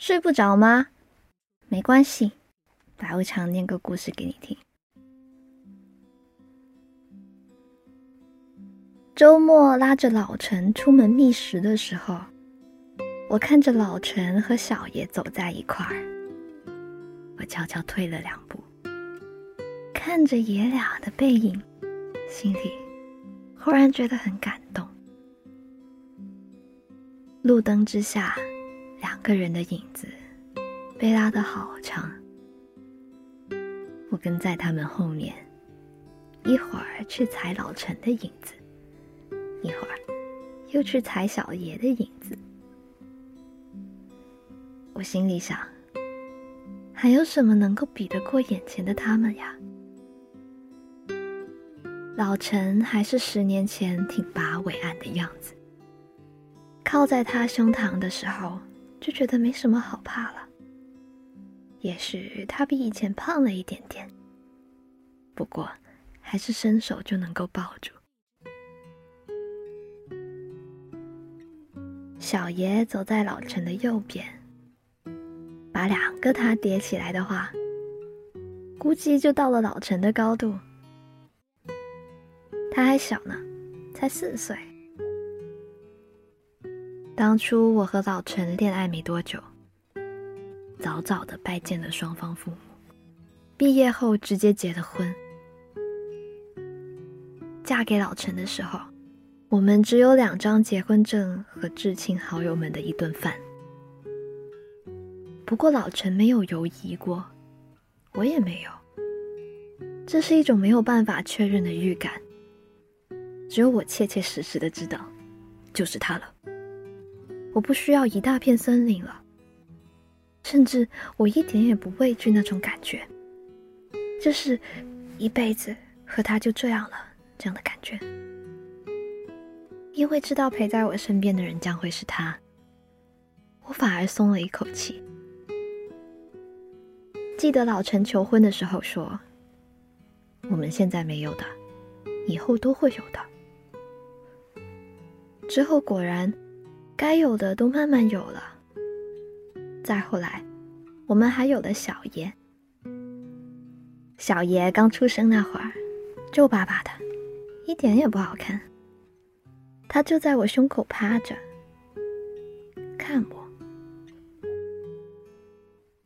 睡不着吗？没关系，白无常念个故事给你听。周末拉着老陈出门觅食的时候，我看着老陈和小爷走在一块儿，我悄悄退了两步，看着爷俩的背影，心里忽然觉得很感动。路灯之下。个人的影子被拉得好长，我跟在他们后面，一会儿去踩老陈的影子，一会儿又去踩小爷的影子。我心里想，还有什么能够比得过眼前的他们呀？老陈还是十年前挺拔伟岸的样子，靠在他胸膛的时候。就觉得没什么好怕了。也许他比以前胖了一点点，不过还是伸手就能够抱住。小爷走在老陈的右边，把两个他叠起来的话，估计就到了老陈的高度。他还小呢，才四岁。当初我和老陈恋爱没多久，早早的拜见了双方父母，毕业后直接结了婚。嫁给老陈的时候，我们只有两张结婚证和至亲好友们的一顿饭。不过老陈没有犹疑过，我也没有。这是一种没有办法确认的预感，只有我切切实实的知道，就是他了。我不需要一大片森林了，甚至我一点也不畏惧那种感觉，就是一辈子和他就这样了这样的感觉。因为知道陪在我身边的人将会是他，我反而松了一口气。记得老陈求婚的时候说：“我们现在没有的，以后都会有的。”之后果然。该有的都慢慢有了。再后来，我们还有了小爷。小爷刚出生那会儿，皱巴巴的，一点也不好看。他就在我胸口趴着，看我。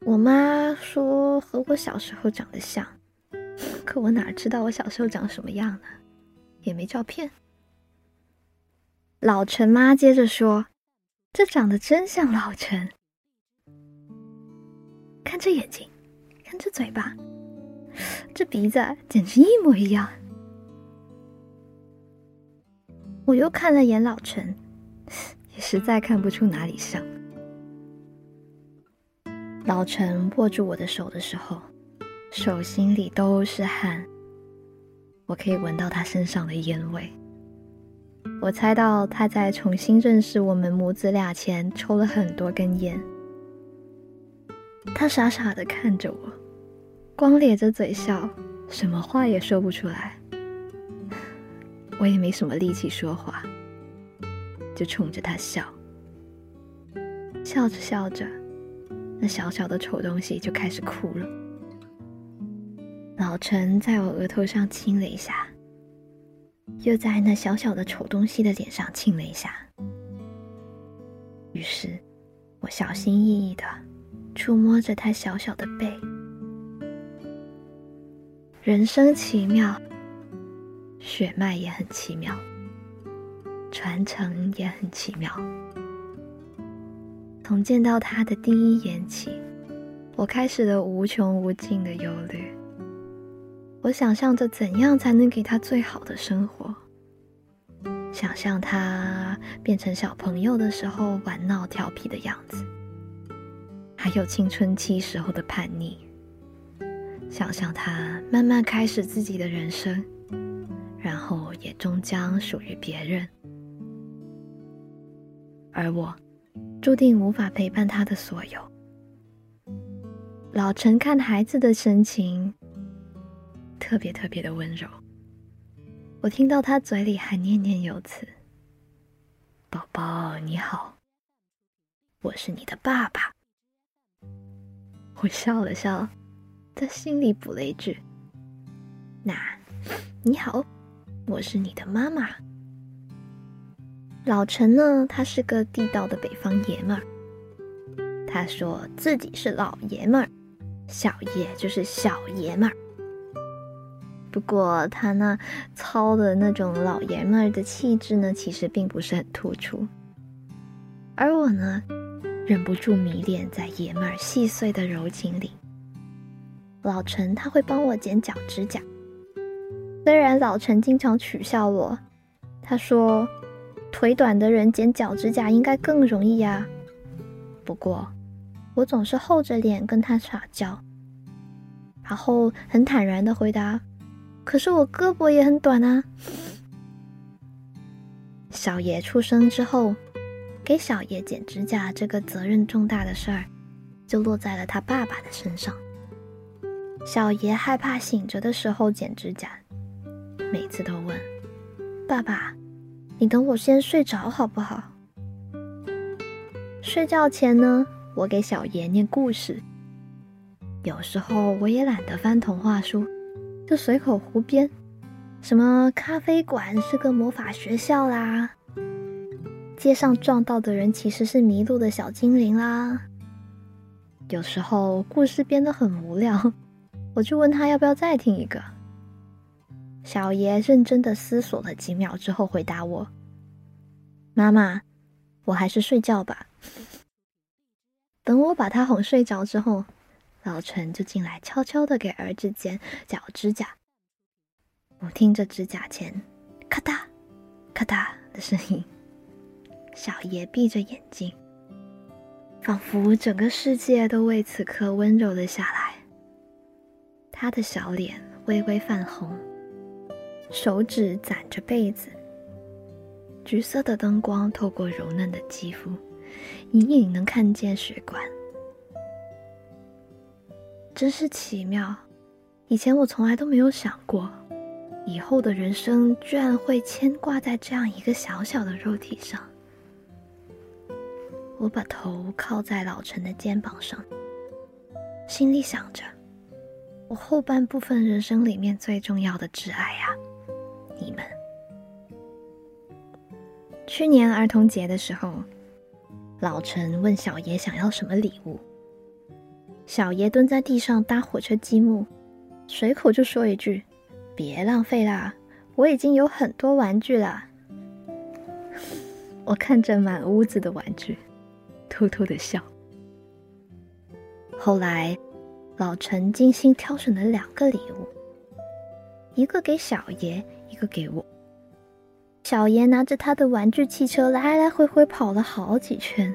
我妈说和我小时候长得像，可我哪知道我小时候长什么样呢？也没照片。老陈妈接着说。这长得真像老陈，看这眼睛，看这嘴巴，这鼻子简直一模一样。我又看了眼老陈，也实在看不出哪里像。老陈握住我的手的时候，手心里都是汗，我可以闻到他身上的烟味。我猜到他在重新认识我们母子俩前抽了很多根烟。他傻傻的看着我，光咧着嘴笑，什么话也说不出来。我也没什么力气说话，就冲着他笑。笑着笑着，那小小的丑东西就开始哭了。老陈在我额头上亲了一下。又在那小小的丑东西的脸上亲了一下，于是，我小心翼翼的触摸着他小小的背。人生奇妙，血脉也很奇妙，传承也很奇妙。从见到他的第一眼起，我开始了无穷无尽的忧虑。我想象着怎样才能给他最好的生活，想象他变成小朋友的时候玩闹调皮的样子，还有青春期时候的叛逆，想象他慢慢开始自己的人生，然后也终将属于别人，而我注定无法陪伴他的所有。老陈看孩子的神情。特别特别的温柔，我听到他嘴里还念念有词：“宝宝你好，我是你的爸爸。”我笑了笑，在心里补了一句：“那你好，我是你的妈妈。”老陈呢，他是个地道的北方爷们儿。他说自己是老爷们儿，小爷就是小爷们儿。不过他那糙的那种老爷们儿的气质呢，其实并不是很突出。而我呢，忍不住迷恋在爷们儿细碎的柔情里。老陈他会帮我剪脚指甲，虽然老陈经常取笑我，他说腿短的人剪脚指甲应该更容易呀。不过我总是厚着脸跟他撒娇，然后很坦然的回答。可是我胳膊也很短啊。小爷出生之后，给小爷剪指甲这个责任重大的事儿，就落在了他爸爸的身上。小爷害怕醒着的时候剪指甲，每次都问：“爸爸，你等我先睡着好不好？”睡觉前呢，我给小爷念故事。有时候我也懒得翻童话书。就随口胡编，什么咖啡馆是个魔法学校啦，街上撞到的人其实是迷路的小精灵啦。有时候故事编得很无聊，我就问他要不要再听一个。小爷认真的思索了几秒之后，回答我：“妈妈，我还是睡觉吧。”等我把他哄睡着之后。老陈就进来，悄悄的给儿子剪脚指甲。我听着指甲钳咔嗒咔嗒的声音，小爷闭着眼睛，仿佛整个世界都为此刻温柔了下来。他的小脸微微泛红，手指攒着被子，橘色的灯光透过柔嫩的肌肤，隐隐能看见血管。真是奇妙，以前我从来都没有想过，以后的人生居然会牵挂在这样一个小小的肉体上。我把头靠在老陈的肩膀上，心里想着，我后半部分人生里面最重要的挚爱呀，你们。去年儿童节的时候，老陈问小爷想要什么礼物。小爷蹲在地上搭火车积木，随口就说一句：“别浪费啦，我已经有很多玩具了。”我看着满屋子的玩具，偷偷的笑。后来，老陈精心挑选了两个礼物，一个给小爷，一个给我。小爷拿着他的玩具汽车来来回回跑了好几圈，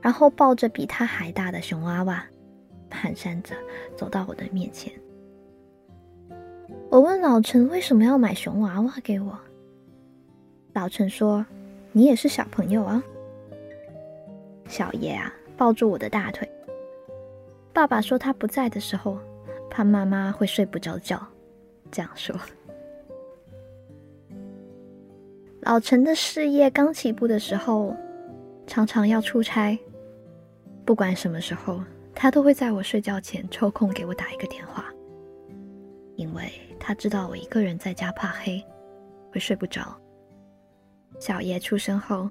然后抱着比他还大的熊娃娃。蹒跚着走到我的面前，我问老陈为什么要买熊娃娃给我。老陈说：“你也是小朋友啊。”小爷啊，抱住我的大腿。爸爸说他不在的时候，怕妈妈会睡不着觉，这样说。老陈的事业刚起步的时候，常常要出差，不管什么时候。他都会在我睡觉前抽空给我打一个电话，因为他知道我一个人在家怕黑，会睡不着。小爷出生后，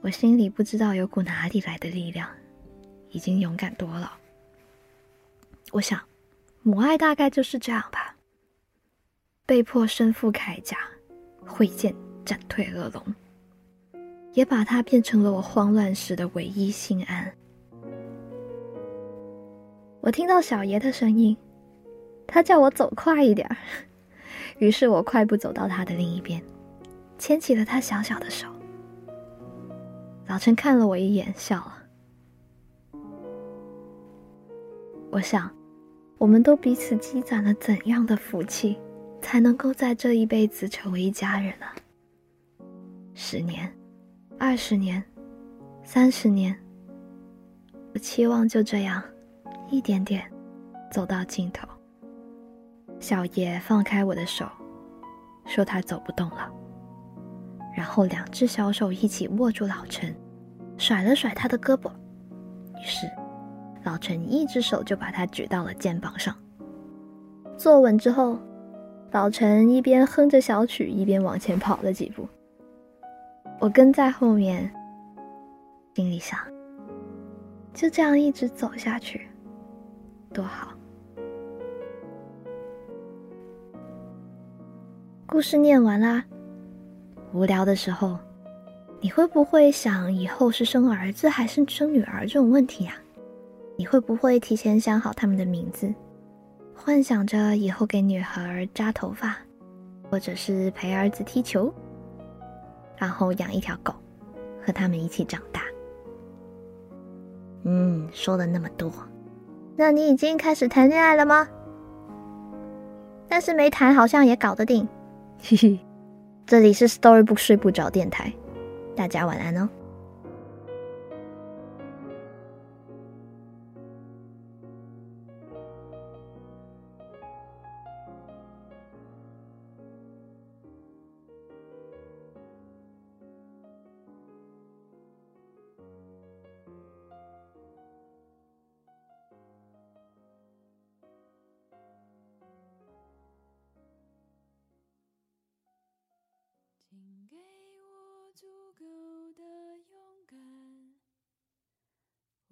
我心里不知道有股哪里来的力量，已经勇敢多了。我想，母爱大概就是这样吧，被迫身负铠甲，挥剑斩退恶龙，也把它变成了我慌乱时的唯一心安。我听到小爷的声音，他叫我走快一点儿，于是我快步走到他的另一边，牵起了他小小的手。老陈看了我一眼，笑了。我想，我们都彼此积攒了怎样的福气，才能够在这一辈子成为一家人呢？十年，二十年，三十年，我期望就这样。一点点走到尽头，小爷放开我的手，说他走不动了。然后两只小手一起握住老陈，甩了甩他的胳膊。于是，老陈一只手就把他举到了肩膀上。坐稳之后，老陈一边哼着小曲，一边往前跑了几步。我跟在后面，心里想：就这样一直走下去，多好。故事念完啦。无聊的时候，你会不会想以后是生儿子还是生女儿这种问题呀？你会不会提前想好他们的名字，幻想着以后给女孩扎头发，或者是陪儿子踢球，然后养一条狗，和他们一起长大？嗯，说了那么多，那你已经开始谈恋爱了吗？但是没谈，好像也搞得定。嘿嘿，这里是 Storybook 睡不着电台，大家晚安哦。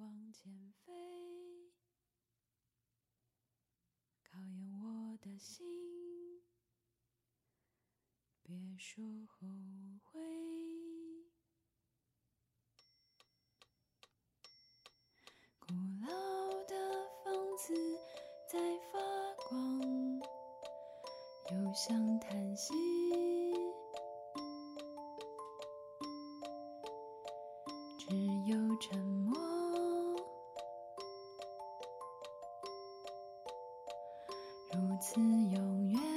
往前飞，考验我的心，别说后悔。古老的房子在发光，又像叹息。永远。